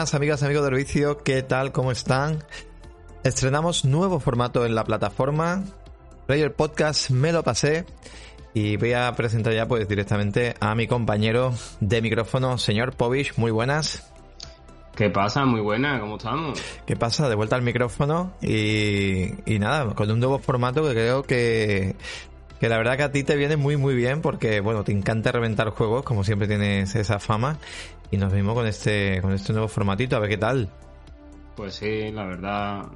Buenas amigas, amigos del vicio, ¿qué tal? ¿Cómo están? Estrenamos nuevo formato en la plataforma. Player Podcast me lo pasé y voy a presentar ya pues directamente a mi compañero de micrófono, señor Povich. Muy buenas. ¿Qué pasa? Muy buena, ¿cómo estamos? ¿Qué pasa? De vuelta al micrófono y, y nada, con un nuevo formato que creo que que la verdad que a ti te viene muy muy bien porque bueno, te encanta reventar juegos, como siempre tienes esa fama y nos vimos con este con este nuevo formatito, a ver qué tal. Pues sí, la verdad,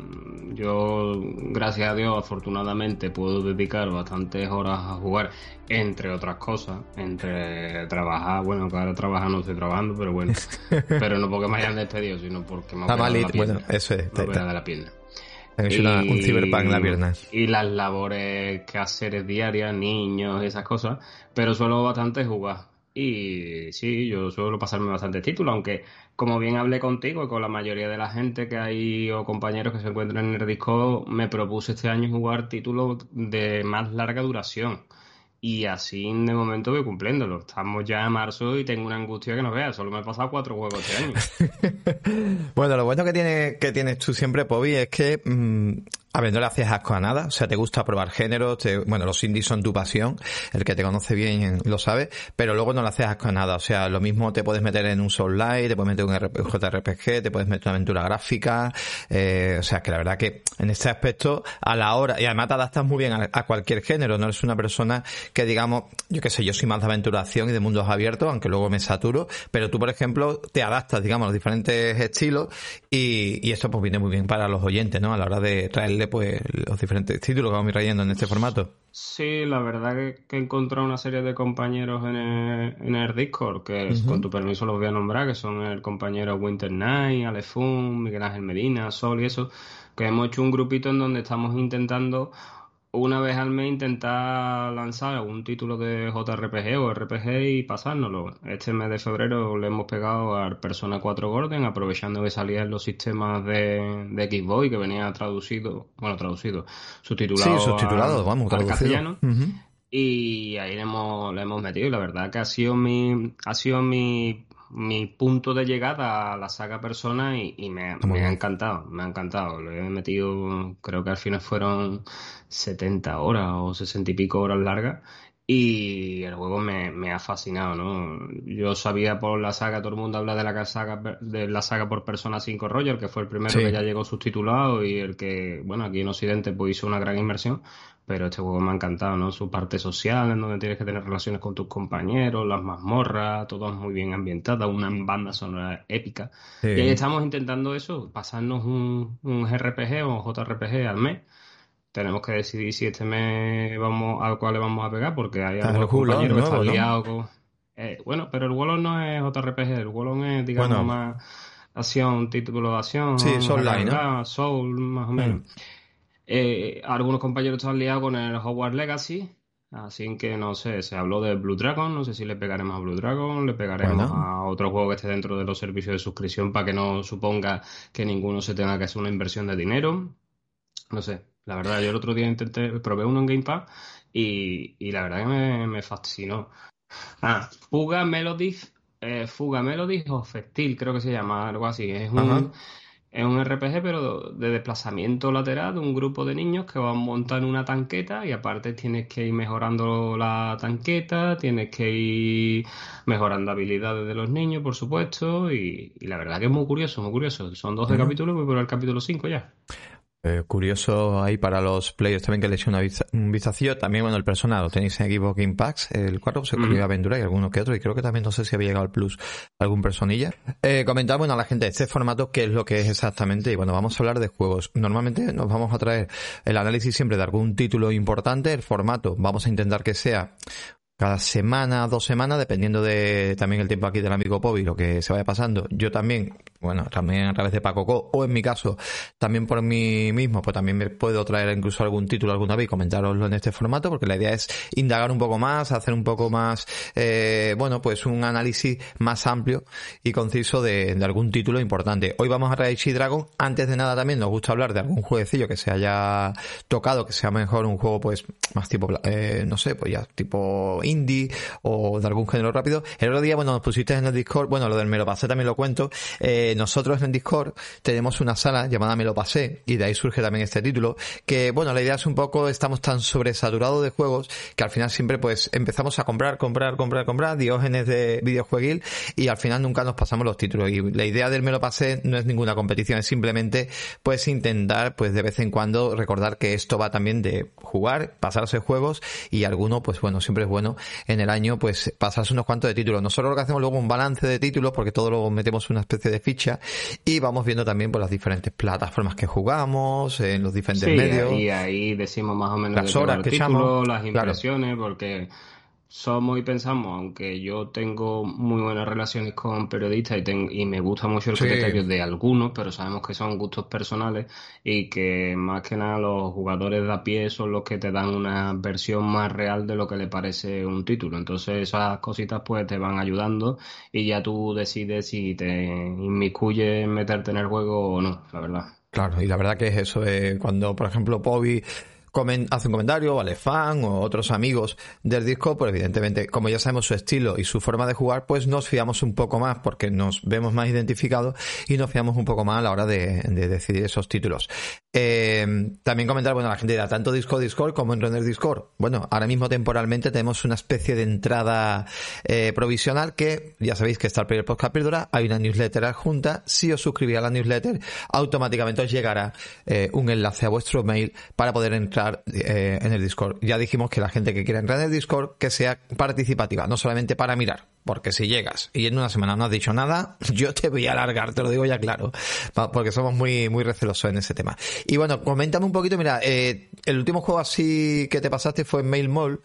yo, gracias a Dios, afortunadamente puedo dedicar bastantes horas a jugar, entre otras cosas, entre trabajar, bueno, que ahora trabajar no estoy trabajando, pero bueno, pero no porque me hayan despedido, sino porque me Está mal, bueno, eso es. Me de la pierna. Y, una, un cyberpunk en la pierna. Y las labores que hacer diarias, niños esas cosas, pero suelo bastante jugar. Y sí, yo suelo pasarme bastante títulos, aunque como bien hablé contigo y con la mayoría de la gente que hay o compañeros que se encuentran en el disco, me propuse este año jugar títulos de más larga duración. Y así de momento voy cumpliéndolo. Estamos ya en marzo y tengo una angustia que no veas. Solo me he pasado cuatro juegos este año. bueno, lo bueno que, tiene, que tienes tú siempre, Pobi, es que mm, a ver, no le haces asco a nada, o sea, te gusta probar géneros, bueno, los indies son tu pasión, el que te conoce bien lo sabe, pero luego no le haces asco a nada, o sea, lo mismo te puedes meter en un Soul Light, te puedes meter en un JRPG, te puedes meter en una aventura gráfica, eh, o sea, que la verdad que en este aspecto, a la hora, y además te adaptas muy bien a, cualquier género, no eres una persona que digamos, yo qué sé, yo soy más de aventuración y de mundos abiertos, aunque luego me saturo, pero tú, por ejemplo, te adaptas, digamos, a los diferentes estilos y, y esto pues viene muy bien para los oyentes, ¿no? A la hora de traerle pues los diferentes títulos que vamos a ir trayendo en este formato. Sí, la verdad que, he encontrado una serie de compañeros en el, en el Discord, que con tu permiso los voy a nombrar, que son el compañero Winter Night, Alefun, Miguel Ángel Medina, Sol y eso, que hemos hecho un grupito en donde estamos intentando una vez al mes intentar lanzar algún título de JRPG o RPG y pasárnoslo. Este mes de febrero le hemos pegado al Persona 4 Golden, aprovechando que salía en los sistemas de, de Xbox y que venía traducido, bueno, traducido, subtitulado, sí, subtitulado vamos, al castellano. Y ahí le hemos, le hemos metido y la verdad que ha sido mi, ha sido mi mi punto de llegada a la saga Persona y, me, ha encantado, me ha encantado. Lo he metido, creo que al final fueron 70 horas o 60 y pico horas largas y el juego me, ha fascinado, ¿no? Yo sabía por la saga, todo el mundo habla de la saga, de la saga por Persona 5 Roger, que fue el primero que ya llegó subtitulado y el que, bueno, aquí en Occidente pues hizo una gran inversión, pero este juego me ha encantado, ¿no? Su parte social, en donde tienes que tener relaciones con tus compañeros, las mazmorras, todo muy bien ambientada, una banda sonora épica. Y ahí estamos intentando eso, pasarnos un, un RPG o un JRPG al mes. Tenemos que decidir si este mes vamos al cual le vamos a pegar, porque hay algunos compañeros que están liados con... Eh, bueno, pero el Wallon no es JRPG, el Wallon es, digamos, más acción, título de acción. Sí, Soul Line, Soul, más o menos. Mm. Eh, algunos compañeros están liados con el Hogwarts Legacy, así que no sé, se habló de Blue Dragon, no sé si le pegaremos a Blue Dragon, le pegaremos a otro juego que esté dentro de los servicios de suscripción para que no suponga que ninguno se tenga que hacer una inversión de dinero. No sé, la verdad, yo el otro día intenté, probé uno en Game Pass y, y la verdad que me, me fascinó. Ah, Fuga Melodies, eh, Fuga Melodies o Festil, creo que se llama, algo así. Es un, es un RPG, pero de desplazamiento lateral de un grupo de niños que van montando una tanqueta y aparte tienes que ir mejorando la tanqueta, tienes que ir mejorando habilidades de los niños, por supuesto, y, la verdad que es muy curioso, muy curioso. Son 12 capítulos, voy por el capítulo 5 ya. Eh, curioso ahí para los players también que le eche un vistacillo. También, bueno, el personal lo tenéis en Xbox Impacts. El 4 se mm. aventura y alguno que otro. Y creo que también no sé si había llegado al plus algún personilla. Eh, comentar, bueno, a la gente este formato, qué es lo que es exactamente. Y bueno, vamos a hablar de juegos. Normalmente nos vamos a traer el análisis siempre de algún título importante. El formato, vamos a intentar que sea cada semana, dos semanas, dependiendo de también el tiempo aquí del amigo Pobi, lo que se vaya pasando. Yo también, bueno, también a través de Paco Co, o en mi caso, también por mí mismo, pues también me puedo traer incluso algún título alguna vez y comentároslo en este formato, porque la idea es indagar un poco más, hacer un poco más, eh, bueno, pues un análisis más amplio y conciso de, algún título importante. Hoy vamos a traer Chi Dragon. Antes de nada también nos gusta hablar de algún jueguecillo que se haya tocado, que sea mejor un juego pues más tipo, eh, no sé, pues ya tipo indie o de algún género rápido. El otro día, bueno, nos pusiste en el Discord, bueno, lo del me lo pasé también lo cuento. Eh, eh, nosotros en Discord tenemos una sala llamada Me lo pasé y de ahí surge también este título, que bueno, la idea es un poco, estamos tan sobresaturados de juegos que al final siempre pues empezamos a comprar, comprar, comprar, comprar, diógenes de videojueguil y al final nunca nos pasamos los títulos. Y la idea del Me lo pasé no es ninguna competición, es simplemente pues intentar pues de vez en cuando recordar que esto va también de jugar, pasarse juegos y alguno pues bueno, siempre es bueno en el año pues pasarse unos cuantos de títulos. Nosotros lo que hacemos luego un balance de títulos porque todo lo metemos una especie de ficha y vamos viendo también por las diferentes plataformas que jugamos, en los diferentes medios. Y ahí decimos más o menos las horas que título, las impresiones, porque somos y pensamos, aunque yo tengo muy buenas relaciones con periodistas y, y me gusta mucho el criterio de algunos, pero sabemos que son gustos personales y que más que nada los jugadores de a pie son los que te dan una versión más real de lo que le parece un título. Entonces esas cositas pues te van ayudando y ya tú decides si te inmiscuyes en meterte en el juego o no, la verdad. Claro, y la verdad que es eso, eh, cuando por ejemplo Pobi hace un comentario, vale, fan o otros amigos del disco, pues evidentemente, como ya sabemos su estilo y su forma de jugar, pues nos fiamos un poco más porque nos vemos más identificados y nos fiamos un poco más a la hora de, decidir esos títulos. Eh, también comentar, bueno, la gente dirá, tanto Discord Discord como en Runner Discord. Bueno, ahora mismo temporalmente tenemos una especie de entrada eh, provisional que ya sabéis que está el primer podcast píldora, hay una newsletter adjunta. Si os suscribís a la newsletter, automáticamente os llegará eh, un enlace a vuestro mail para poder entrar en el Discord. Ya dijimos que la gente que quiera entrar en el Discord que sea participativa, no solamente para mirar, porque si llegas y en una semana no has dicho nada, yo te voy a alargar, te lo digo ya claro, porque somos muy muy recelosos en ese tema. Y bueno, coméntame un poquito, mira, eh, el último juego así que te pasaste fue Mail Mall,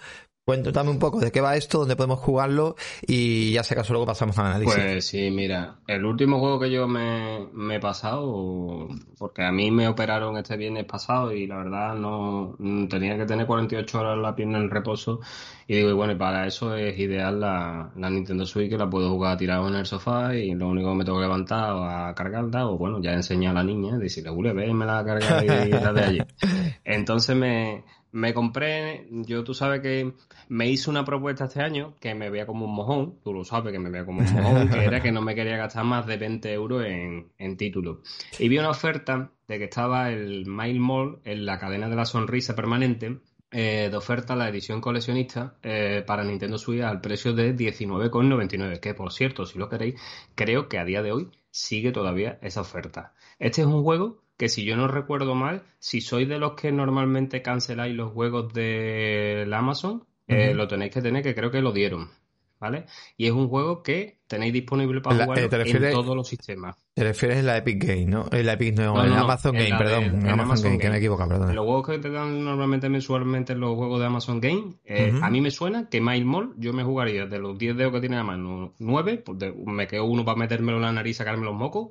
Cuéntame un poco de qué va esto, dónde podemos jugarlo y ya sé acaso luego pasamos al análisis. Pues sí, mira, el último juego que yo me, he pasado, porque a mí me operaron este viernes pasado y la verdad no tenía que tener 48 horas la pierna en reposo y digo, bueno, y para eso es ideal la, Nintendo Switch que la puedo jugar tirado en el sofá y lo único que me tengo que levantar o a cargarla o bueno, ya enseñar a la niña, decirle, Ule, ve, me la carga y la de allí. Entonces me me compré, yo tú sabes que me hice una propuesta este año que me veía como un mojón, tú lo sabes que me veía como un mojón, que era que no me quería gastar más de 20 euros en, en títulos. Y vi una oferta de que estaba el Mail Mall en la cadena de la sonrisa permanente, eh, de oferta la edición coleccionista eh, para Nintendo Switch al precio de 19,99, que por cierto, si lo queréis, creo que a día de hoy sigue todavía esa oferta. Este es un juego que si yo no recuerdo mal, si sois de los que normalmente canceláis los juegos de Amazon, eh, lo tenéis que tener, que creo que lo dieron. ¿Vale? Y es un juego que tenéis disponible para jugar eh, en todos los sistemas. Te refieres en la Epic Game, ¿no? En la Epic no, Amazon Game, perdón. en Amazon, Game, que me equivoco, perdón. Los juegos que te dan normalmente mensualmente los juegos de Amazon Game, eh, a mí me suena que Mile Mall yo me jugaría de los 10 dedos que tiene a mano 9, pues me quedo uno para metérmelo en la nariz y sacarme los mocos,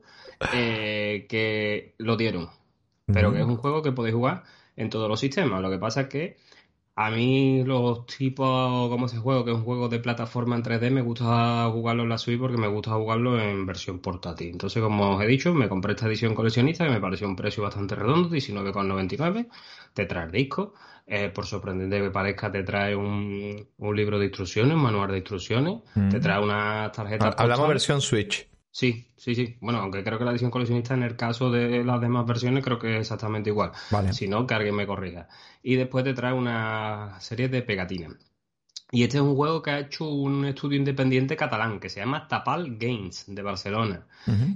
eh, que lo dieron. Pero que es un juego que podéis jugar en todos los sistemas. Lo que pasa es que a mí los tipos, como se juega, que es un juego de plataforma en 3D, me gusta jugarlo en la Switch porque me gusta jugarlo en versión portátil. Entonces, como os he dicho, me compré esta edición coleccionista que me pareció un precio bastante redondo, 19,99. Te trae el disco. Eh, por sorprendente que parezca, te trae un, libro de instrucciones, un manual de instrucciones. Te trae una tarjeta. Hablamos versión Switch. Sí, sí, sí. Bueno, aunque creo que la edición coleccionista en el caso de las demás versiones creo que es exactamente igual. Vale. Si no, que alguien me corrija. Y después te trae una serie de pegatinas. Y este es un juego que ha hecho un estudio independiente catalán que se llama Tapal Games de Barcelona.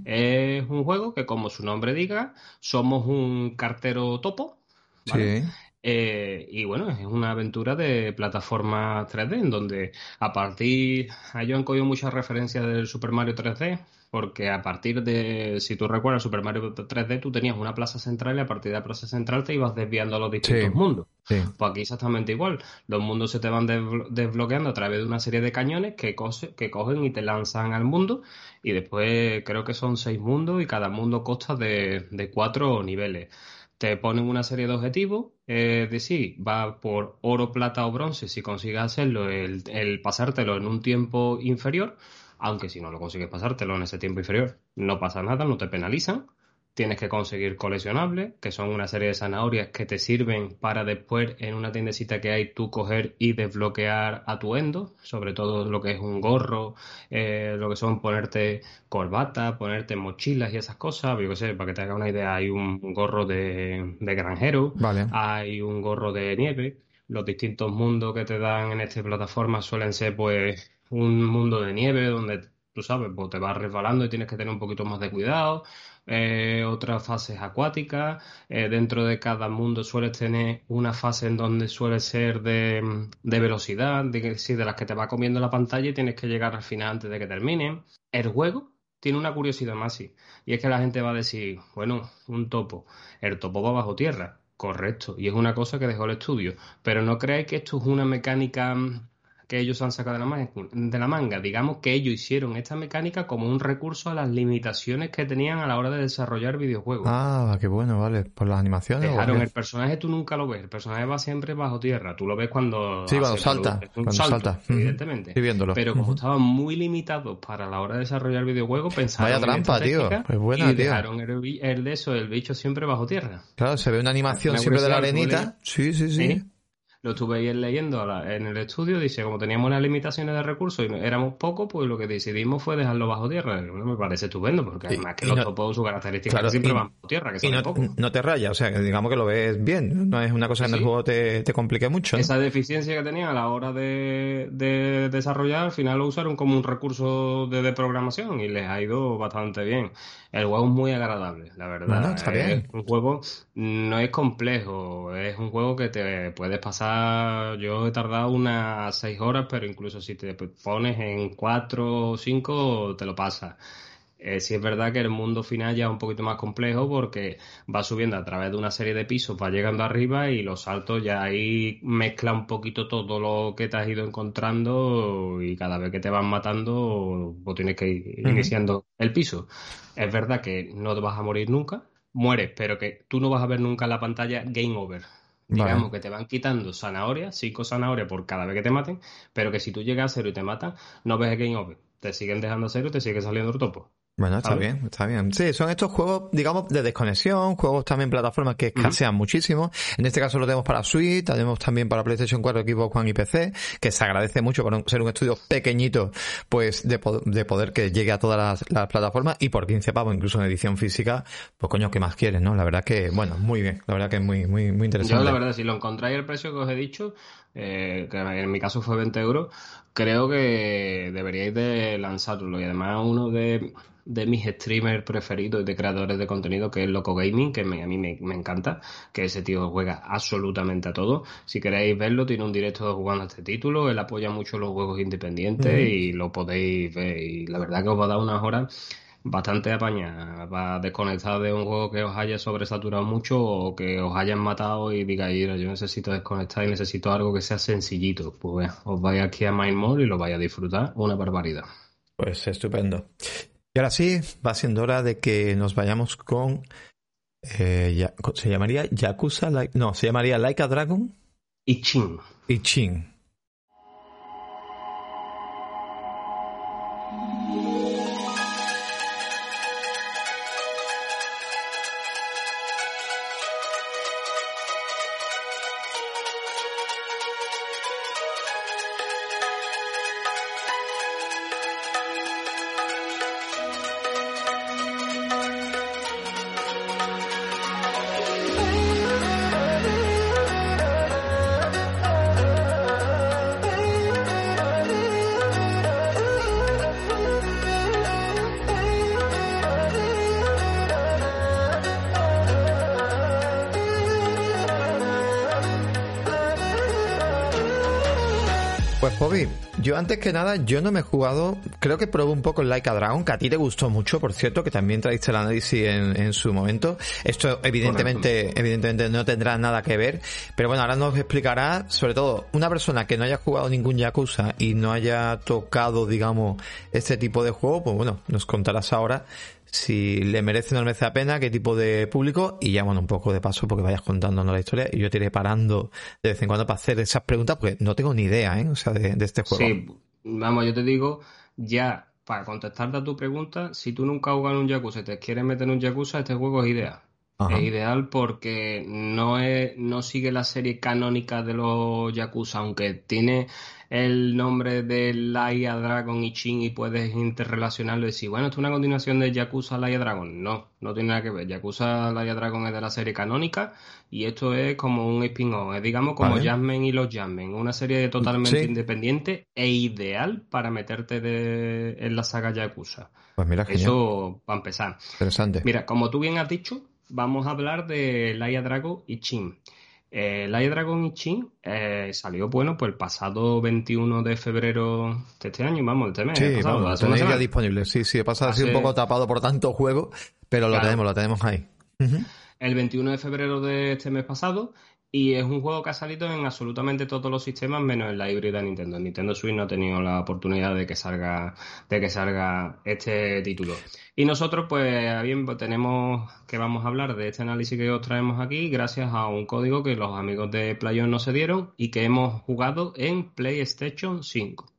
Es un juego que, como su nombre diga, somos un cartero topo. Sí. Eh, y bueno, es una aventura de plataforma 3D en donde a partir, ellos han cogido muchas referencias del Super Mario 3D, porque a partir de, si tú recuerdas Super Mario 3D, tú tenías una plaza central y a partir de la plaza central te ibas desviando a los distintos mundos. Pues aquí exactamente igual, los mundos se te van desbloqueando a través de una serie de cañones que, que cogen y te lanzan al mundo y después creo que son seis mundos y cada mundo consta de, de cuatro niveles. Te ponen una serie de objetivos, es decir, va por oro, plata o bronce si consigues hacerlo, el, pasártelo en un tiempo inferior, aunque si no lo consigues pasártelo en ese tiempo inferior, no pasa nada, no te penalizan, tienes que conseguir coleccionables, que son una serie de zanahorias que te sirven para después en una tiendecita que hay tú coger y desbloquear atuendo, sobre todo lo que es un gorro, eh, lo que son ponerte corbata, ponerte mochilas y esas cosas, yo qué sé, para que te haga una idea, hay un gorro de, granjero, hay un gorro de nieve, los distintos mundos que te dan en esta plataforma suelen ser pues un mundo de nieve donde tú sabes, pues te vas resbalando y tienes que tener un poquito más de cuidado eh, otras fases acuáticas. Eh, dentro de cada mundo sueles tener una fase en donde suele ser de, velocidad, de, de las que te va comiendo la pantalla y tienes que llegar al final antes de que termine. El juego tiene una curiosidad más, sí, y es que la gente va a decir, bueno, un topo, el topo va bajo tierra. Correcto, y es una cosa que dejó el estudio. Pero no creáis que esto es una mecánica que ellos han sacado de la, manga, de la manga. Digamos que ellos hicieron esta mecánica como un recurso a las limitaciones que tenían a la hora de desarrollar videojuegos. Ah, qué bueno, vale. Por las animaciones. Dejaron el personaje, tú nunca lo ves. El personaje va siempre bajo tierra. Tú lo ves cuando. Sí, cuando salta. cuando salta. Evidentemente. viéndolo. Pero como estaban muy limitados para la hora de desarrollar videojuegos, pensaron. Vaya trampa, tío. Pues buena, y dejaron el, de eso, el bicho siempre bajo tierra. Claro, se ve una animación siempre de la arenita. Sí, sí, sí lo estuve ahí leyendo en el estudio, dice, como teníamos unas limitaciones de recursos y éramos pocos, pues lo que decidimos fue dejarlo bajo tierra. me parece estupendo, porque además que los no, topos, su característica siempre van bajo tierra, que y no, poco. no te raya, o sea, que digamos que lo ves bien, no es una cosa que en el juego te, te complique mucho. Esa deficiencia que tenía a la hora de, de desarrollar, al final lo usaron como un recurso de, programación y les ha ido bastante bien. El juego es muy agradable, la verdad. está bien. Un juego no es complejo, es un juego que te puedes pasar yo he tardado unas seis horas, pero incluso si te pones en cuatro o cinco, te lo pasas. Eh, sí es verdad que el mundo final ya es un poquito más complejo porque va subiendo a través de una serie de pisos, va llegando arriba y los saltos ya ahí mezcla un poquito todo lo que te has ido encontrando y cada vez que te van matando, pues tienes que ir iniciando el piso. Es verdad que no te vas a morir nunca, mueres, pero que tú no vas a ver nunca en la pantalla game over. Digamos que te van quitando zanahorias, cinco zanahorias por cada vez que te maten, pero que si tú llegas a cero y te matan, no ves el game. Te siguen dejando cero y te sigue saliendo el topo. Bueno, está bien, está bien. Sí, son estos juegos, digamos, de desconexión, juegos también plataformas que escasean muchísimo. En este caso lo tenemos para Switch, tenemos también para PlayStation 4, Xbox One y PC, que se agradece mucho por ser un estudio pequeñito, pues de, de poder que llegue a todas las, plataformas y por 15 pavos, incluso en edición física, pues coño, ¿qué más quieres, no? La verdad que, bueno, muy bien, la verdad que es muy, muy, muy interesante. Yo, la verdad, si lo encontráis el precio que os he dicho, eh, que en mi caso fue 20 euros, creo que deberíais de lanzarlo. Y además uno de, mis streamers preferidos y de creadores de contenido, que es Loco Gaming, que a mí me, encanta, que ese tío juega absolutamente a todo. Si queréis verlo, tiene un directo jugando a este título, él apoya mucho los juegos independientes y lo podéis ver. Y la verdad que os va a dar unas horas bastante apañada para desconectar de un juego que os haya sobresaturado mucho o que os hayan matado y digáis, yo necesito desconectar y necesito algo que sea sencillito. Pues os vais aquí a Mindmore y lo vais a disfrutar una barbaridad. Pues estupendo. Y ahora sí, va siendo hora de que nos vayamos con... Eh, ¿Se llamaría Yakuza? no, se llamaría Like a Dragon. Ichin. Ichin. Yo antes que nada, yo no me he jugado, creo que probé un poco el Like a Dragon, que a ti te gustó mucho, por cierto, que también traíste el análisis en, su momento. Esto evidentemente, evidentemente no tendrá nada que ver, pero bueno, ahora nos explicará, sobre todo, una persona que no haya jugado ningún Yakuza y no haya tocado, digamos, este tipo de juego, pues bueno, nos contarás ahora si le merece o no merece la pena, qué tipo de público, y ya bueno, un poco de paso porque vayas contándonos la historia, y yo te iré parando de vez en cuando para hacer esas preguntas, porque no tengo ni idea, ¿eh? O sea, de, este juego. Sí, vamos, yo te digo, ya para contestarte a tu pregunta, si tú nunca has jugado en un Yakuza y te quieres meter en un Yakuza, este juego es ideal. Es ideal porque no, es, no sigue la serie canónica de los Yakuza, aunque tiene el nombre de Laia Dragon y Chin y puedes interrelacionarlo y decir, bueno, esto es una continuación de Yakuza Laia Dragon. No, no tiene nada que ver. Yakuza Laia Dragon es de la serie canónica y esto es como un spin-off. Es digamos como Jasmine y los Jasmine. Una serie totalmente independiente e ideal para meterte en la saga Yakuza. Pues mira, Eso para empezar. Interesante. Mira, como tú bien has dicho, vamos a hablar de Laia Dragon y Chin. Eh, Light Dragon y Chin eh, salió, bueno, pues el pasado 21 de febrero de este año, vamos, este mes. Sí, vamos, tenéis ya disponible. Sí, sí, he pasado así un poco tapado por tanto juego, pero lo tenemos, lo tenemos ahí. El 21 de febrero de este mes pasado y es un juego que ha salido en absolutamente todos los sistemas, menos en la híbrida Nintendo. Nintendo Switch no ha tenido la oportunidad de que salga, de que salga este título. Y nosotros, pues, bien, pues, tenemos que vamos a hablar de este análisis que os traemos aquí, gracias a un código que los amigos de Playon nos se dieron y que hemos jugado en PlayStation 5.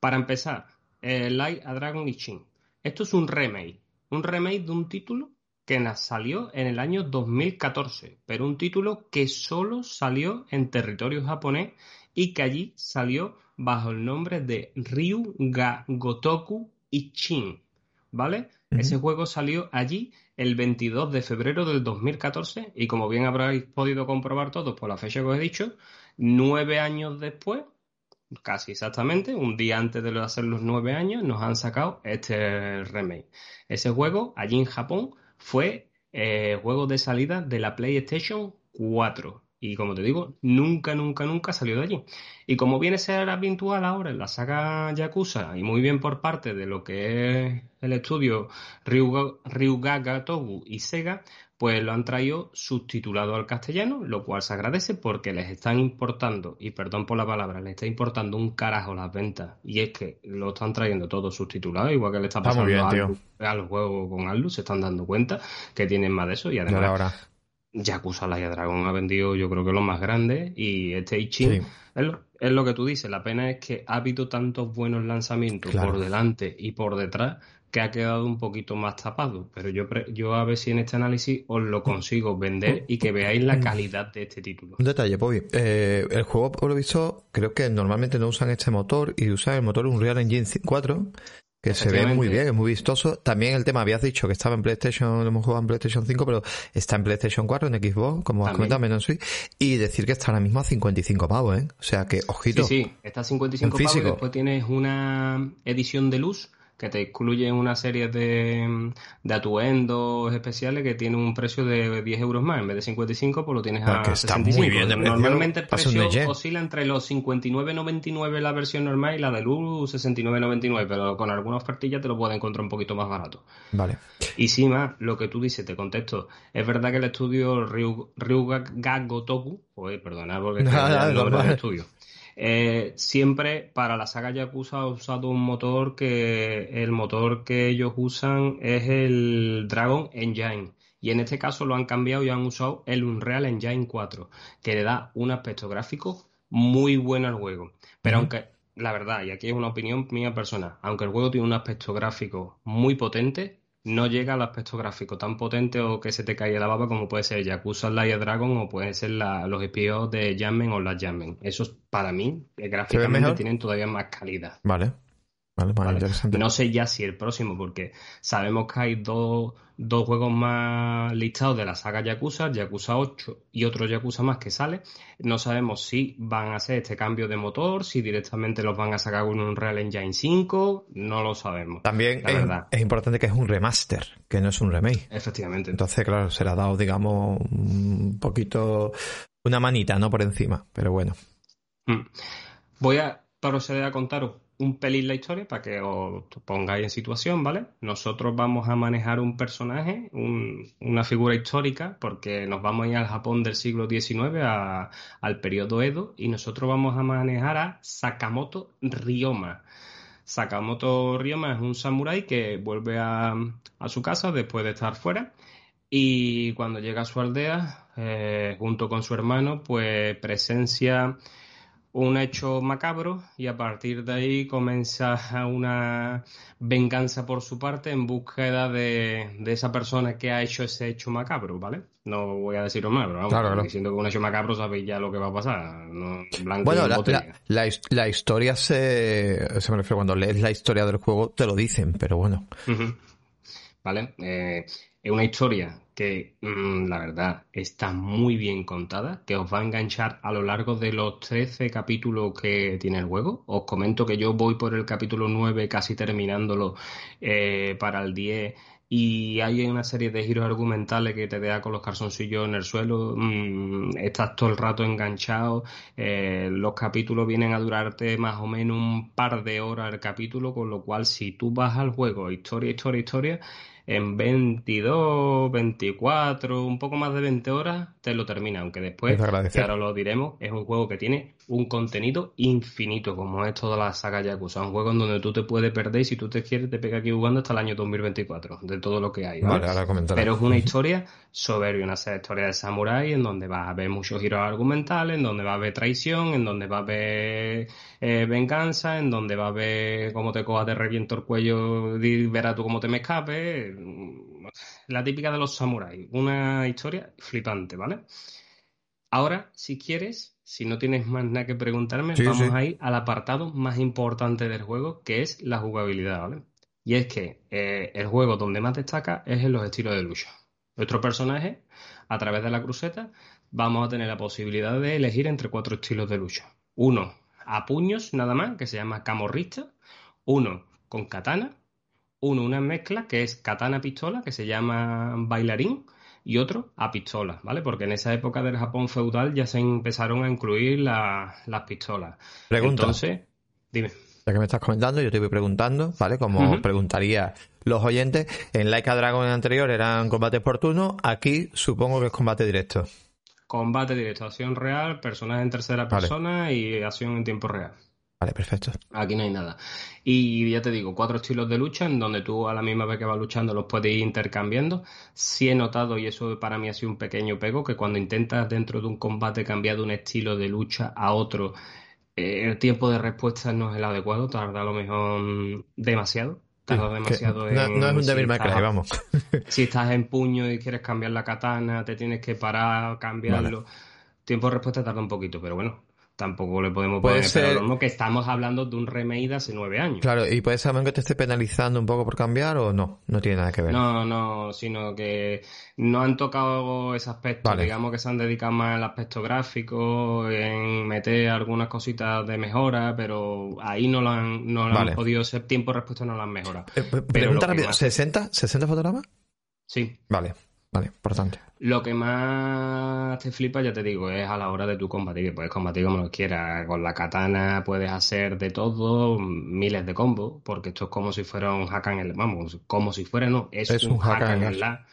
Para empezar, Light a Dragon Chin. Esto es un remake. Un remake de un título que salió en el año 2014, pero un título que solo salió en territorio japonés y que allí salió bajo el nombre de Ryu Ga Gotoku Ichin, ¿vale? Ese juego salió allí el 22 de febrero del 2014 y como bien habréis podido comprobar todos por la fecha que os he dicho, nueve años después, casi exactamente, un día antes de hacer los nueve años, nos han sacado este remake. Ese juego allí en Japón fue eh, juego de salida de la PlayStation 4. Y como te digo, nunca, nunca, nunca salió de allí. Y como viene a ser habitual ahora en la saga Yakuza, y muy bien por parte de lo que es el estudio Ryuga, Togu y Sega, pues lo han traído subtitulado al castellano, lo cual se agradece porque les están importando, y perdón por la palabra, les está importando un carajo las ventas. Y es que lo están trayendo todo subtitulado, igual que le está pasando a, los juegos con Alu, se están dando cuenta que tienen más de eso. Y además, Yakuza Laia Dragon ha vendido, yo creo que los más grandes, y este Ichin es, lo, que tú dices. La pena es que ha habido tantos buenos lanzamientos por delante y por detrás que ha quedado un poquito más tapado. Pero yo, yo a ver si en este análisis os lo consigo vender y que veáis la calidad de este título. Un detalle, Bobby. Eh, el juego, por lo visto, creo que normalmente no usan este motor y usan el motor Unreal Engine 4 que se ve muy bien, es muy vistoso. También el tema, habías dicho que estaba en PlayStation, lo hemos jugado en PlayStation 5, pero está en PlayStation 4, en Xbox, como has comentado, menos Switch. Y decir que está ahora mismo a 55 pavos, ¿eh? O sea que, ojito. Sí, sí, está a 55 pavos y después tienes una edición de luz que te incluyen una serie de, de atuendos especiales que tienen un precio de 10 euros más. En vez de 55, pues lo tienes a que está Muy bien Normalmente el precio oscila entre los 59.99 la versión normal y la de luz 69.99, pero con alguna ofertilla te lo puedes encontrar un poquito más barato. Vale. Y sí, más, lo que tú dices, te contesto. Es verdad que el estudio Ryuga Gotoku, pues perdonad porque no, el nombre del estudio eh, siempre para la saga Yakuza ha usado un motor que el motor que ellos usan es el Dragon Engine. Y en este caso lo han cambiado y han usado el Unreal Engine 4, que le da un aspecto gráfico muy bueno al juego. Pero aunque, la verdad, y aquí es una opinión mía personal, aunque el juego tiene un aspecto gráfico muy potente, no llega al aspecto gráfico tan potente o que se te caiga la baba como puede ser Yakuza Laia Dragon o puede ser los espíos de Jammen o las Jammen. Esos para mí gráficamente tienen todavía más calidad. Vale. Vale, vale, interesante. No sé ya si el próximo, porque sabemos que hay dos, dos juegos más listados de la saga Yakuza, Yakuza 8 y otro Yakuza más que sale. No sabemos si van a hacer este cambio de motor, si directamente los van a sacar con un Real Engine 5, no lo sabemos. También es, es, importante que es un remaster, que no es un remake. Efectivamente. Entonces, claro, se le ha dado, digamos, un poquito, una manita, ¿no? Por encima, pero bueno. Mm. Voy a proceder a contaros un pelín la historia para que os pongáis en situación, ¿vale? Nosotros vamos a manejar un personaje, una figura histórica, porque nos vamos a ir al Japón del siglo XIX, al periodo Edo, y nosotros vamos a manejar a Sakamoto Ryoma. Sakamoto Ryoma es un samurái que vuelve a, su casa después de estar fuera, y cuando llega a su aldea, eh, junto con su hermano, pues presencia un hecho macabro y a partir de ahí comienza una venganza por su parte en búsqueda de, esa persona que ha hecho ese hecho macabro, ¿vale? No voy a decirlo más, pero vamos, diciendo que un hecho macabro sabéis ya lo que va a pasar. bueno, la, historia se, se me refiere cuando lees la historia del juego te lo dicen, pero bueno. ¿Vale? Eh, es una historia que mm, la verdad está muy bien contada, que os va a enganchar a lo largo de los 13 capítulos que tiene el juego. Os comento que yo voy por el capítulo 9 casi terminándolo eh, para el 10 y hay una serie de giros argumentales que te deja con los calzoncillos en el suelo, mm, estás todo el rato enganchado, eh, los capítulos vienen a durarte más o menos un par de horas el capítulo, con lo cual si tú vas al juego, historia, historia, historia, en 22, 24, un poco más de 20 horas, te lo termina. Aunque después, ahora lo diremos, es un juego que tiene un contenido infinito, como es toda la saga Yakuza. Un juego en donde tú te puedes perder y si tú te quieres, te pega aquí jugando hasta el año 2024, de todo lo que hay. Pero es una historia soberbia, una historia de samurái en donde vas a ver muchos giros argumentales, en donde va a haber traición, en donde va a haber eh, venganza, en donde va a haber cómo te cojas de reviento el cuello y verás tú cómo te me escape la típica de los samuráis. Una historia flipante, ¿vale? Ahora, si quieres, si no tienes más nada que preguntarme, vamos a ir al apartado más importante del juego, que es la jugabilidad, ¿vale? Y es que eh, el juego donde más destaca es en los estilos de lucha. Nuestro personaje, a través de la cruceta, vamos a tener la posibilidad de elegir entre cuatro estilos de lucha. Uno a puños, nada más, que se llama camorrista. Uno con katana uno, una mezcla que es katana-pistola, que se llama bailarín, y otro a pistola, ¿vale? Porque en esa época del Japón feudal ya se empezaron a incluir las pistolas. Pregunta. Entonces, dime. Ya que me estás comentando, yo te voy preguntando, ¿vale? Como preguntaría los oyentes, en Laika Dragon anterior eran combates por turno, aquí supongo que es combate directo. Combate directo, acción real, personaje en tercera persona y acción en tiempo real. Vale, perfecto. Aquí no hay nada. Y ya te digo, cuatro estilos de lucha en donde tú a la misma vez que vas luchando los puedes ir intercambiando. Sí he notado, y eso para mí ha sido un pequeño pego, que cuando intentas dentro de un combate cambiar de un estilo de lucha a otro, eh, el tiempo de respuesta no es el adecuado, tarda a lo mejor demasiado. Tarda demasiado en, no, es un débil si vamos. si estás en puño y quieres cambiar la katana, te tienes que parar, cambiarlo. Tiempo de respuesta tarda un poquito, pero bueno, tampoco le podemos poner ser... pero que estamos hablando de un remake de hace nueve años. Claro, ¿y puede ser que te esté penalizando un poco por cambiar o no? No tiene nada que ver. No, no, sino que no han tocado ese aspecto. Digamos que se han dedicado más al aspecto gráfico, en meter algunas cositas de mejora, pero ahí no lo han, no lo han podido ser tiempo respuesta, no lo han mejorado. Eh, pregunta rápida, ¿60? ¿60 fotogramas? Sí. Vale. Vale, importante. Lo que más te flipa, ya te digo, es a la hora de tu combatir, que puedes combatir como lo quieras. Con la katana puedes hacer de todo, miles de combos, porque esto es como si fuera un hack en el... Vamos, como si fuera, no, es, un, hack, en el la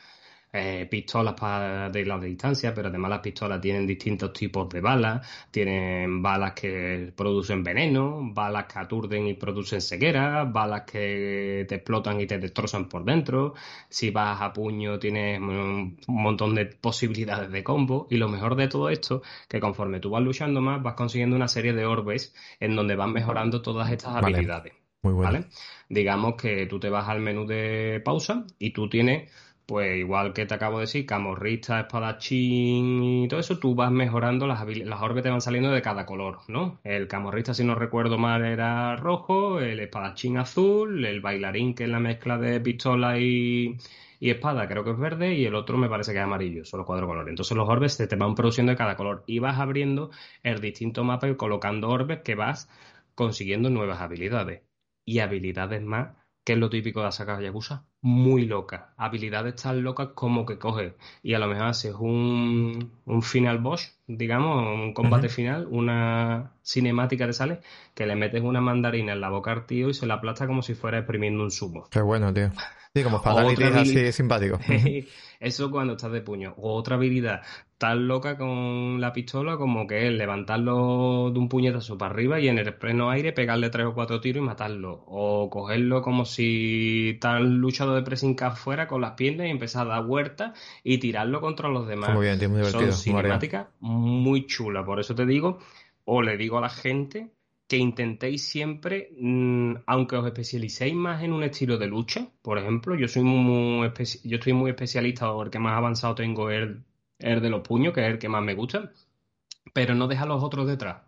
eh, pistolas para de la distancia, pero además las pistolas tienen distintos tipos de balas, tienen balas que producen veneno, balas que aturden y producen ceguera, balas que te explotan y te destrozan por dentro, si vas a puño tienes un montón de posibilidades de combo y lo mejor de todo esto, que conforme tú vas luchando más vas consiguiendo una serie de orbes en donde van mejorando todas estas habilidades. Muy ¿vale? Digamos que tú te vas al menú de pausa y tú tienes pues igual que te acabo de decir, camorrista, espadachín y todo eso, tú vas mejorando las, las orbes te van saliendo de cada color, ¿no? El camorrista, si no recuerdo mal, era rojo, el espadachín azul, el bailarín, que es la mezcla de pistola y, espada, creo que es verde, y el otro me parece que es amarillo, solo cuatro colores. Entonces los orbes se te van produciendo de cada color y vas abriendo el distinto mapa y colocando orbes que vas consiguiendo nuevas habilidades y habilidades más que es lo típico de la saga Yakuza, muy loca. Habilidades tan locas como que coges y a lo mejor haces un, un final boss, digamos, un combate final, una cinemática de sale, que le metes una mandarina en la boca al tío y se la aplasta como si fuera exprimiendo un zumo. Qué bueno, tío. Sí, como fatality así simpático. Eso cuando estás de puño. O otra habilidad tan loca con la pistola como que es levantarlo de un puñetazo para arriba y en el pleno aire pegarle tres o cuatro tiros y matarlo. O cogerlo como si tan de pressing fuera con las piernas y empezar a dar vueltas y tirarlo contra los demás. Muy bien, muy divertido. Son cinemáticas muy chulas. Por eso te digo o le digo a la gente que intentéis siempre, mm, aunque os especialicéis más en un estilo de lucha, por ejemplo, yo soy muy, yo estoy muy especialista o el que más avanzado tengo es el, el de los puños, que es el que más me gusta, pero no deja a los otros detrás.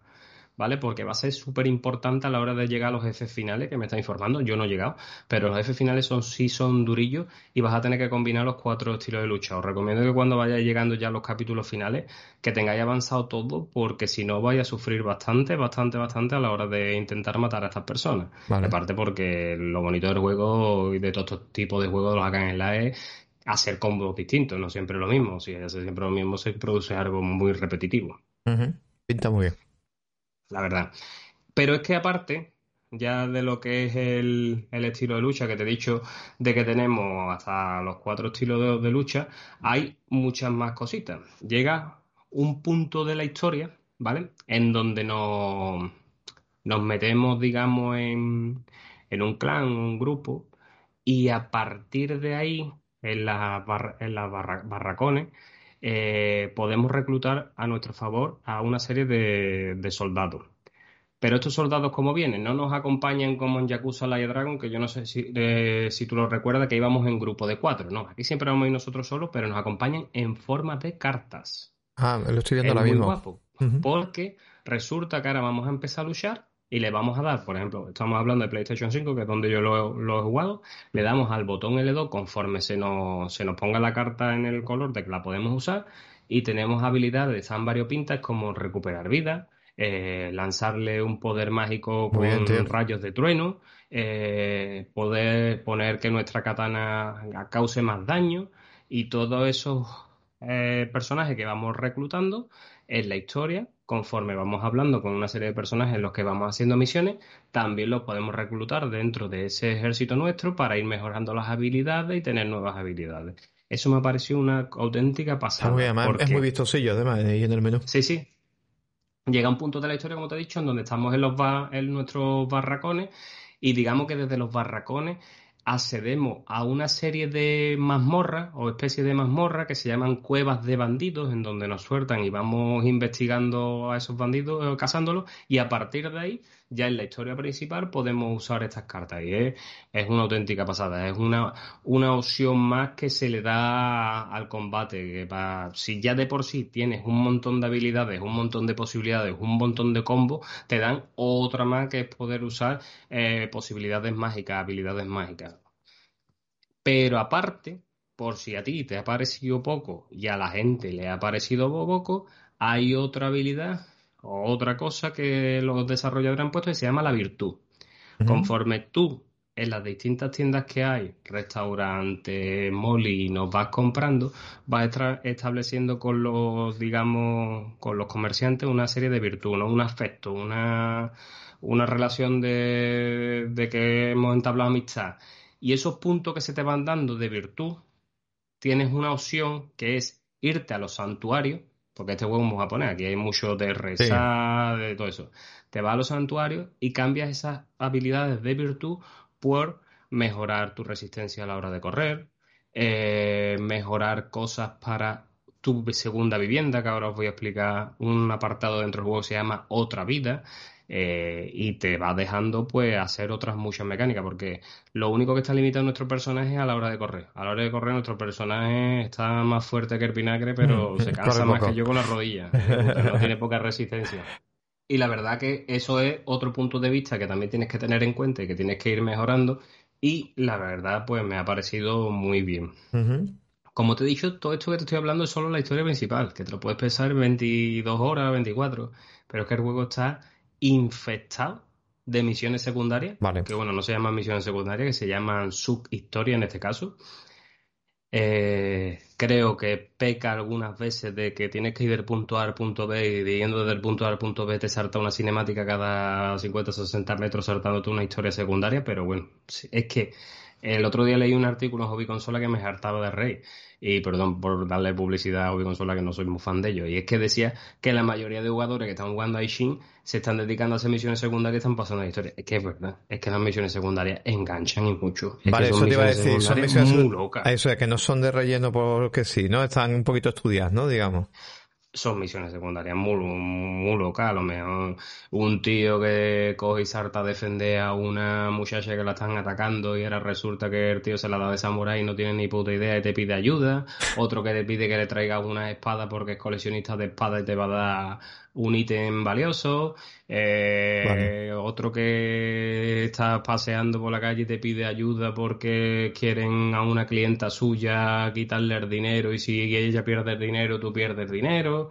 ¿Vale? Porque va a ser súper importante a la hora de llegar a los jefes finales, que me está informando, yo no he llegado, pero los jefes finales son sí son durillos y vas a tener que combinar los cuatro estilos de lucha. Os recomiendo que cuando vayáis llegando ya a los capítulos finales, que tengáis avanzado todo, porque si no vais a sufrir bastante, bastante, bastante a la hora de intentar matar a estas personas. Aparte porque lo bonito del juego y de todos estos tipos de juegos los hagan en la E hacer combos distintos, no siempre lo mismo. Si hace siempre lo mismo, se produce algo muy repetitivo. Pinta muy bien la verdad. Pero es que aparte, ya de lo que es el, estilo de lucha que te he dicho, de que tenemos hasta los cuatro estilos de, lucha, hay muchas más cositas. Llega un punto de la historia, ¿vale? En donde nos, nos metemos, digamos, en, en un clan, un grupo, y a partir de ahí, en las en las barracones, eh, podemos reclutar a nuestro favor a una serie de, soldados. Pero estos soldados, ¿cómo vienen? No nos acompañan como en Yakuza Laia Dragon, que yo no sé si, eh, si tú lo recuerdas, que íbamos en grupo de cuatro. No, aquí siempre vamos a ir nosotros solos, pero nos acompañan en forma de cartas. Ah, lo estoy viendo ahora mismo. Guapo, Porque resulta que ahora vamos a empezar a luchar y le vamos a dar, por ejemplo, estamos hablando de PlayStation 5, que es donde yo lo, he jugado, le damos al botón L2 conforme se nos, se nos ponga la carta en el color de que la podemos usar y tenemos habilidades tan variopintas como recuperar vida, eh, lanzarle un poder mágico con rayos de trueno, eh, poder poner que nuestra katana cause más daño y todos esos eh, personajes que vamos reclutando en la historia conforme vamos hablando con una serie de personajes en los que vamos haciendo misiones, también los podemos reclutar dentro de ese ejército nuestro para ir mejorando las habilidades y tener nuevas habilidades. Eso me pareció una auténtica pasada. Es muy vistosillo, además, ahí en el menú. Sí, sí. Llega un punto de la historia, como te he dicho, en donde estamos en, los en nuestros barracones y digamos que desde los barracones accedemos a una serie de mazmorras o especies de mazmorras que se llaman cuevas de bandidos, en donde nos sueltan y vamos investigando a esos bandidos, eh, cazándolos, y a partir de ahí, ya en la historia principal, podemos usar estas cartas. Y es, una auténtica pasada, es una, una opción más que se le da al combate. Que si ya de por sí tienes un montón de habilidades, un montón de posibilidades, un montón de combos, te dan otra más que es poder usar eh, posibilidades mágicas, habilidades mágicas. Pero aparte, por si a ti te ha parecido poco y a la gente le ha parecido poco, hay otra habilidad otra cosa que los desarrolladores han puesto que se llama la virtud. Conforme tú en las distintas tiendas que hay, restaurantes, nos vas comprando, vas estableciendo con los, digamos, con los comerciantes una serie de virtudes, un afecto, una, una relación de, de que hemos entablado amistad. Y esos puntos que se te van dando de virtud, tienes una opción que es irte a los santuarios, porque este juego vamos a poner, aquí hay mucho de rezar, de todo eso. Te vas a los santuarios y cambias esas habilidades de virtud por mejorar tu resistencia a la hora de correr, eh, mejorar cosas para tu segunda vivienda, que ahora os voy a explicar un apartado dentro del juego que se llama Otra Vida, eh, y te va dejando pues hacer otras muchas mecánicas, porque lo único que está limitado nuestro personaje es a la hora de correr. A la hora de correr nuestro personaje está más fuerte que el vinagre, pero mm, se cansa más que yo con las rodillas, no tiene poca resistencia. Y la verdad que eso es otro punto de vista que también tienes que tener en cuenta y que tienes que ir mejorando. Y la verdad, pues me ha parecido muy bien. Como te he dicho, todo esto que te estoy hablando es solo la historia principal, que te lo puedes pensar en 22 horas, 24, pero es que el juego está infectado de misiones secundarias, que bueno, no se llaman misiones secundarias, que se llaman subhistoria en este caso. Eh, creo que peca algunas veces de que tienes que ir del punto A al punto B y yendo del punto A al punto B te salta una cinemática cada 50 o 60 metros saltándote una historia secundaria, pero bueno, es que el otro día leí un artículo en Hobby Consola que me hartaba de rey. Y perdón por darle publicidad a Hobby Consola, que no soy muy fan de ellos. Y es que decía que la mayoría de jugadores que están jugando a Ishin se están dedicando a hacer misiones secundarias y están pasando la historia. Es que es verdad. Es que las misiones secundarias enganchan y mucho. vale, eso te iba a decir. Son misiones muy locas. Eso es que no son de relleno porque sí, ¿no? Están un poquito estudiadas, ¿no? Digamos. Son misiones secundarias muy, muy locas. A lo mejor un tío que coge y salta a defender a una muchacha que la están atacando y ahora resulta que el tío se la da de samurai y no tiene ni puta idea y te pide ayuda. Otro que te pide que le traigas una espada porque es coleccionista de espada y te va a dar un ítem valioso. Eh, otro que está paseando por la calle y te pide ayuda porque quieren a una clienta suya quitarle el dinero y si ella pierde el dinero, tú pierdes dinero.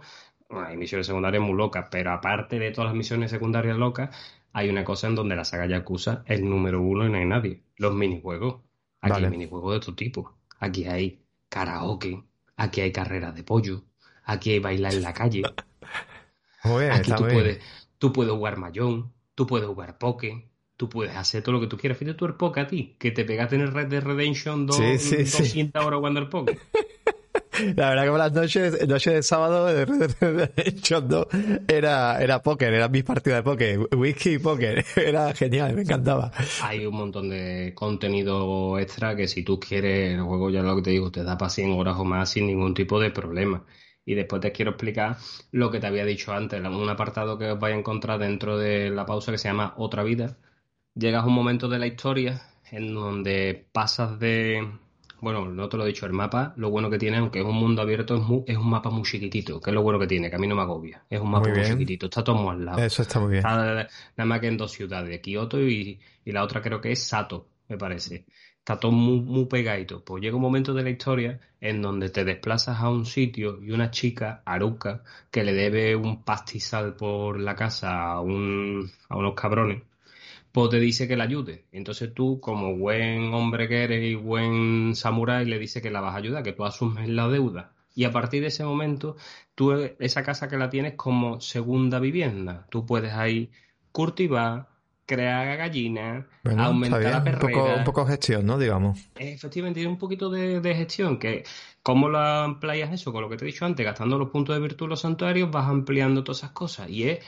hay misiones secundarias muy locas, pero aparte de todas las misiones secundarias locas, hay una cosa en donde la saga Yakuza es el número uno y no hay nadie. Los minijuegos. Aquí hay minijuegos de tu tipo. Aquí hay karaoke. Aquí hay carreras de pollo. Aquí hay bailar en la calle. Aquí tú, Puedes, tú puedes jugar mayón, tú puedes jugar poke, tú puedes hacer todo lo que tú quieras. Fíjate tú el poke a ti, que te pegaste en el Red Dead Redemption 2, sí, 200 horas jugando el poke. La verdad que las noches, noches de sábado de Red Dead Redemption 2 era, era póker, eran mis partidas de póker, whisky y póker. Era genial, me encantaba. Hay un montón de contenido extra que si tú quieres, el juego ya lo que te digo, te da para 100 horas o más sin ningún tipo de problema y después te quiero explicar lo que te había dicho antes, un apartado que os vais a encontrar dentro de la pausa que se llama Otra vida. Llegas a un momento de la historia en donde pasas de... Bueno, no te lo he dicho, el mapa, lo bueno que tiene, aunque es un mundo abierto, es, un mapa muy chiquitito, que es lo bueno que tiene, que a mí no me agobia. Es un mapa muy, chiquitito, está todo muy al lado. Eso está muy bien. nada más que en dos ciudades, Kioto y, y la otra creo que es Sato, me parece está todo muy, pegadito. Pues llega un momento de la historia en donde te desplazas a un sitio y una chica, Aruka, que le debe un pastizal por la casa a, un, unos cabrones, pues te dice que la ayude. Entonces tú, como buen hombre que eres y buen samurái, le dice que la vas a ayudar, que tú asumes la deuda. Y a partir de ese momento, tú esa casa que la tienes como segunda vivienda. Tú puedes ahí cultivar, crear gallinas, aumentar la perrera. Un poco, gestión, ¿no? Digamos. Efectivamente, tiene un poquito de, gestión, que como lo amplias eso, con lo que te he dicho antes, gastando los puntos de virtud los santuarios, vas ampliando todas esas cosas. Y es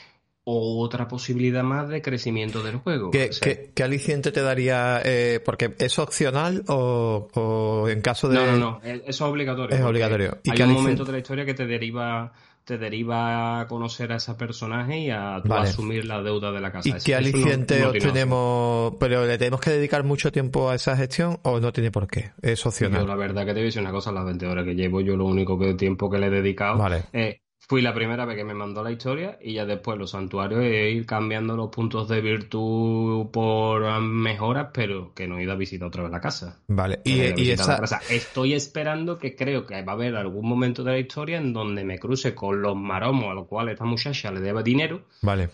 otra posibilidad más de crecimiento del juego. ¿Qué, ¿qué, aliciente te daría? Eh, porque es opcional o, en caso de. No, no, no, eso es obligatorio. Es obligatorio. ¿Y hay un momento de la historia que te deriva te deriva a conocer a ese personaje y a asumir la deuda de la casa. ¿Y qué aliciente obtenemos? ¿Pero le tenemos que dedicar mucho tiempo a esa gestión o no tiene por qué? Es opcional. la verdad que te voy a decir una cosa, las 20 horas que llevo, yo lo único que tiempo que le he dedicado vale. es fui la primera vez que me mandó la historia y ya después los santuarios e ir cambiando los puntos de virtud por mejoras, pero que no he ido a visitar otra vez la casa. Vale, y, esa... Estoy esperando que creo que va a haber algún momento de la historia en donde me cruce con los maromos a los cuales esta muchacha le debe dinero. Vale.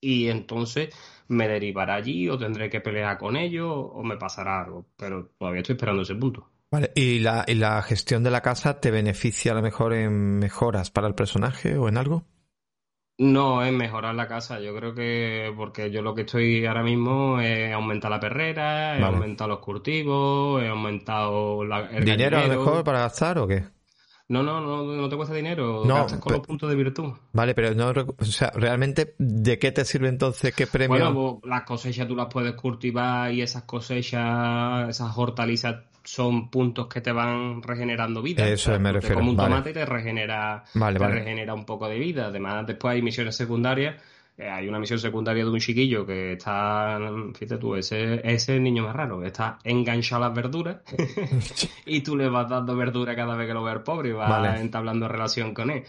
Y entonces me derivará allí o tendré que pelear con ellos o me pasará algo, pero todavía estoy esperando ese punto. Vale, ¿y la, ¿y la gestión de la casa te beneficia a lo mejor en mejoras para el personaje o en algo? No, es mejorar la casa. Yo creo que porque yo lo que estoy ahora mismo es aumentar la perrera, he aumentado los cultivos, he aumentado la, el ¿Dinero a lo mejor para gastar o qué? No, no, no, no te cuesta dinero, no, gastas con los puntos de virtud. Vale, pero no, o sea, realmente, ¿de qué te sirve entonces? ¿Qué premio? Bueno, pues, las cosechas tú las puedes cultivar y esas cosechas, esas hortalizas son puntos que te van regenerando vida. Eso me refiero. Como un tomate te regenera, te regenera un poco de vida. Además, después hay misiones secundarias. Eh, hay una misión secundaria de un chiquillo que está, fíjate tú, ese, ese el niño más raro, está enganchado a las verduras y tú le vas dando verdura cada vez que lo ves pobre y vas entablando relación con él.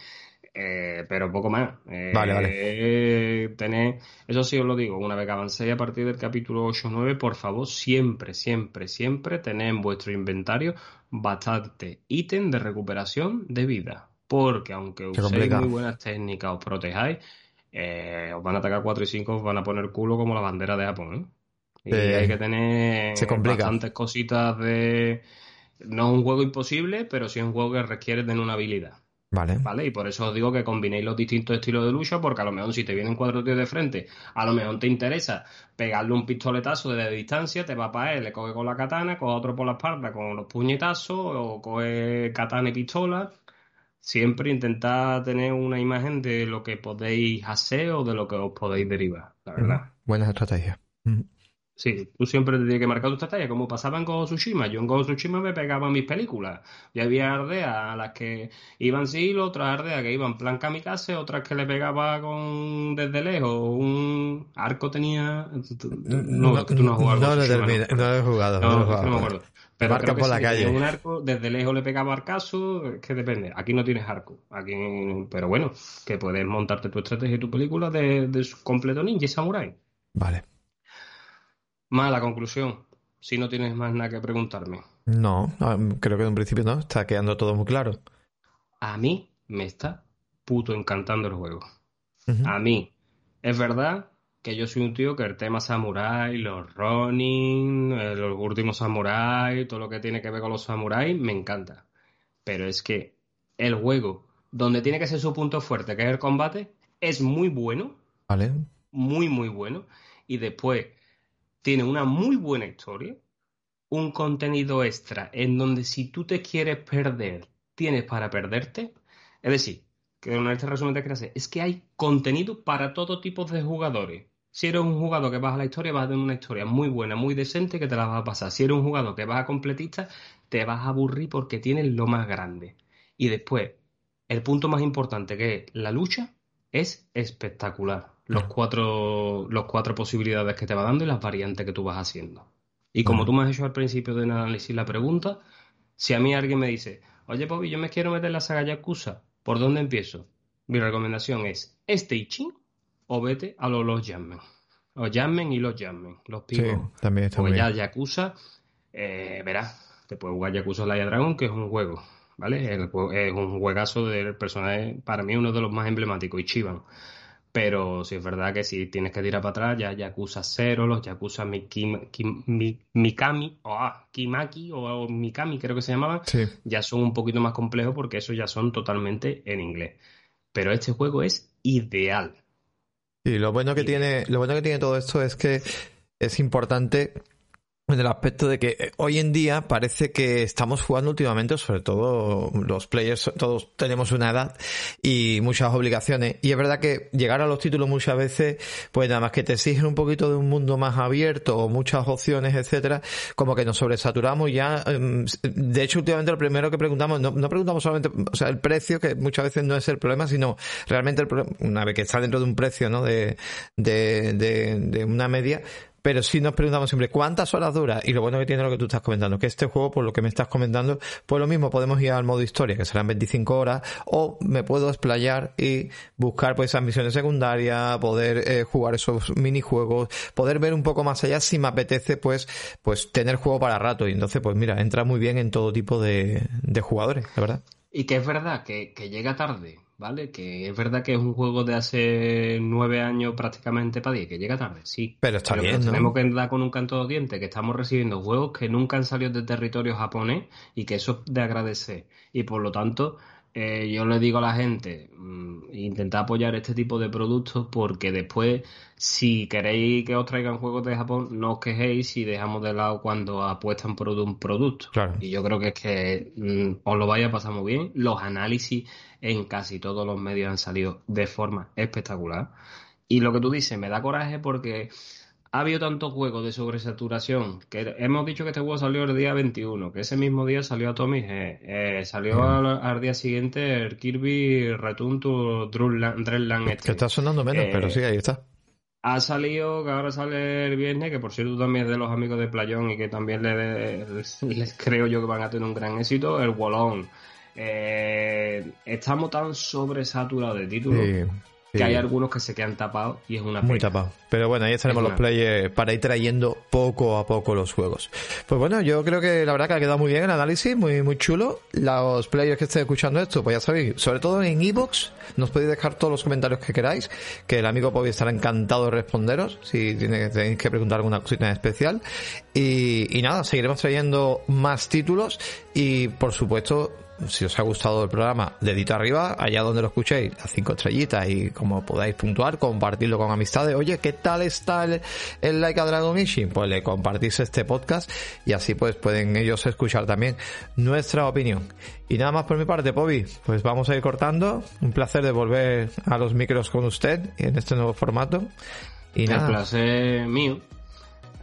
Eh, pero poco más. Eh, vale, vale. Tener, eso sí os lo digo, una vez que avancéis a partir del capítulo 8 o 9, por favor, siempre, siempre, siempre tened en vuestro inventario bastante ítem de recuperación de vida. Porque aunque uséis muy buenas técnicas, os protejáis, eh, os van a atacar 4 y 5, os van a poner culo como la bandera de Japón. Y hay que tener bastantes cositas de... No es un juego imposible, pero sí es un juego que requiere tener una habilidad. Vale. ¿Vale? Y por eso os digo que combinéis los distintos estilos de lucha, porque a lo mejor si te vienen cuatro tíos de frente, a lo mejor te interesa pegarle un pistoletazo desde distancia, te va para él, le coge con la katana, coge otro por la espalda con los puñetazos, o coge katana y pistola. Siempre intentad tener una imagen de lo que podéis hacer o de lo que os podéis derivar, la verdad. Buenas estrategias. Sí, tú siempre te tienes que marcar tu estrategia, como pasaba en Go Tsushima. Yo en Go Tsushima me pegaba mis películas. Y había ardeas a las que iban sigilo, otras ardeas que iban plan kamikaze, otras que le pegaba con desde lejos. Un arco tenía... No, no, tú no has jugado. No, no, no, he jugado. No, no, no me acuerdo. Pero creo que por la calle. un arco, desde lejos le pegaba arcazo, es que depende. Aquí no tienes arco. Aquí, pero bueno, que puedes montarte tu estrategia y tu película de, de completo ninja y samurai. Vale. Mala conclusión, si no tienes más nada que preguntarme. No, creo que en un principio no, está quedando todo muy claro. A mí me está puto encantando el juego. A mí, es verdad que yo soy un tío que el tema samurai, los Ronin, los últimos samurai, todo lo que tiene que ver con los samuráis, me encanta. Pero es que el juego, donde tiene que ser su punto fuerte, que es el combate, es muy bueno. Vale. Muy, muy bueno. Y después, tiene una muy buena historia, un contenido extra en donde si tú te quieres perder, tienes para perderte. Es decir, que en este resumen de clase, es que hay contenido para todo tipo de jugadores. Si eres un jugador que vas a la historia, vas a tener una historia muy buena, muy decente, que te la vas a pasar. Si eres un jugador que vas a completista, te vas a aburrir porque tienes lo más grande. Y después, el punto más importante que es la lucha, es espectacular los cuatro, los cuatro posibilidades que te va dando y las variantes que tú vas haciendo. Y como tú me has hecho al principio del análisis la pregunta, si a mí alguien me dice, oye Bobby, yo me quiero meter en la saga Yakuza, ¿por dónde empiezo? Mi recomendación es Staging o vete a los, los Jammen. Los Jammen y los Jammen. Los pibos. Sí, también está pues ya Yakuza, eh, verás, te puedes jugar Yakuza Laia Dragon, que es un juego, ¿vale? es un juegazo del personaje, para mí uno de los más emblemáticos, Ichiban. Pero si es verdad que si tienes que tirar para atrás, ya Yakuza 0, los Yakuza Mikami, o ah, Kimaki o, Mikami creo que se llamaban, ya son un poquito más complejos porque esos ya son totalmente en inglés. Pero este juego es ideal. Y lo bueno que tiene, lo bueno que tiene todo esto es que es importante en el aspecto de que eh, hoy en día parece que estamos jugando últimamente, sobre todo los players, todos tenemos una edad y muchas obligaciones. Y es verdad que llegar a los títulos muchas veces, pues nada más que te exigen un poquito de un mundo más abierto o muchas opciones, etcétera, como que nos sobresaturamos ya. Em, de hecho, últimamente lo primero que preguntamos, no, preguntamos solamente, o sea, el precio, que muchas veces no es el problema, sino realmente el problema, una vez que está dentro de un precio, ¿no? De, de, de una media, pero sí nos preguntamos siempre cuántas horas dura y lo bueno que tiene lo que tú estás comentando, que este juego, por lo que me estás comentando, pues lo mismo, podemos ir al modo historia, que serán 25 horas, o me puedo explayar y buscar pues esas misiones secundarias, poder eh, jugar esos minijuegos, poder ver un poco más allá si me apetece pues, pues tener juego para rato y entonces pues mira, entra muy bien en todo tipo de, de jugadores, la verdad. Y que es verdad que llega tarde, ¿vale? Que es verdad que es un juego de hace nueve años prácticamente para diez, que llega tarde, sí. Pero está bien, ¿no? Tenemos que dar con un canto de dientes, que estamos recibiendo juegos que nunca han salido de territorio japonés y que eso es de agradecer. Y por lo tanto, eh, yo le digo a la gente, mm, intentad apoyar este tipo de productos porque después, si queréis que os traigan juegos de Japón, no os quejéis si dejamos de lado cuando apuestan por un producto. Y yo creo que es que mm, os lo vaya a pasar muy bien. Los análisis en casi todos los medios han salido de forma espectacular. Y lo que tú dices, me da coraje porque ha habido tantos juegos de sobresaturación que hemos dicho que este juego salió el día 21, que ese mismo día salió a Tommy G, eh, salió al, día siguiente el Kirby Return to Dreadland. Este. Que está sonando menos, pero sí, ahí está. Ha salido, que ahora sale el viernes, que por cierto también es de los amigos de Playón y que también les, creo yo que van a tener un gran éxito, el Wallon. Eh, estamos tan sobresaturados de títulos que hay algunos que se quedan tapados y es una Muy tapados. Pero bueno, ahí estaremos los players para ir trayendo poco a poco los juegos. Pues bueno, yo creo que la verdad que ha quedado muy bien el análisis, muy muy chulo. Los players que estén escuchando esto, pues ya sabéis, sobre todo en Evox, nos podéis dejar todos los comentarios que queráis, que el amigo Bobby estará encantado de responderos si tenéis que preguntar alguna cosita en especial. Y, y nada, seguiremos trayendo más títulos y por supuesto si os ha gustado el programa, dedito arriba, allá donde lo escuchéis, las cinco estrellitas y como podáis puntuar, compartirlo con amistades. Oye, ¿qué tal está el, el Like a Dragon Mission? Pues le compartís este podcast y así pues pueden ellos escuchar también nuestra opinión. Y nada más por mi parte, Pobi, pues vamos a ir cortando. Un placer de volver a los micros con usted en este nuevo formato. Y nada. El placer mío.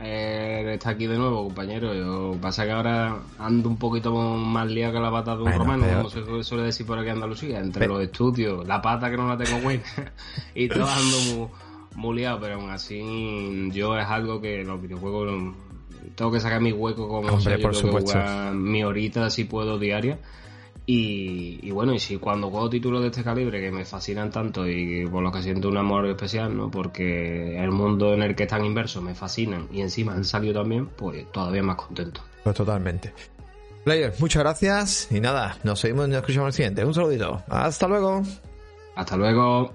Eh, está aquí de nuevo, compañero. Yo pasa que ahora ando un poquito más liado que la pata de un romano, como se suele decir por aquí en Andalucía, entre los estudios, la pata que no la tengo buena, y todo ando muy, liado, pero aún así yo es algo que los videojuegos tengo que sacar mi hueco como Hombre, por supuesto. mi horita si puedo diaria y, bueno, y si cuando juego títulos de este calibre que me fascinan tanto y por lo que siento un amor especial, ¿no? Porque el mundo en el que están inversos me fascinan y encima han salido también, pues todavía más contento. Pues totalmente. Player, muchas gracias y nada, nos seguimos y nos escuchamos el siguiente. Un saludito. Hasta luego. Hasta luego.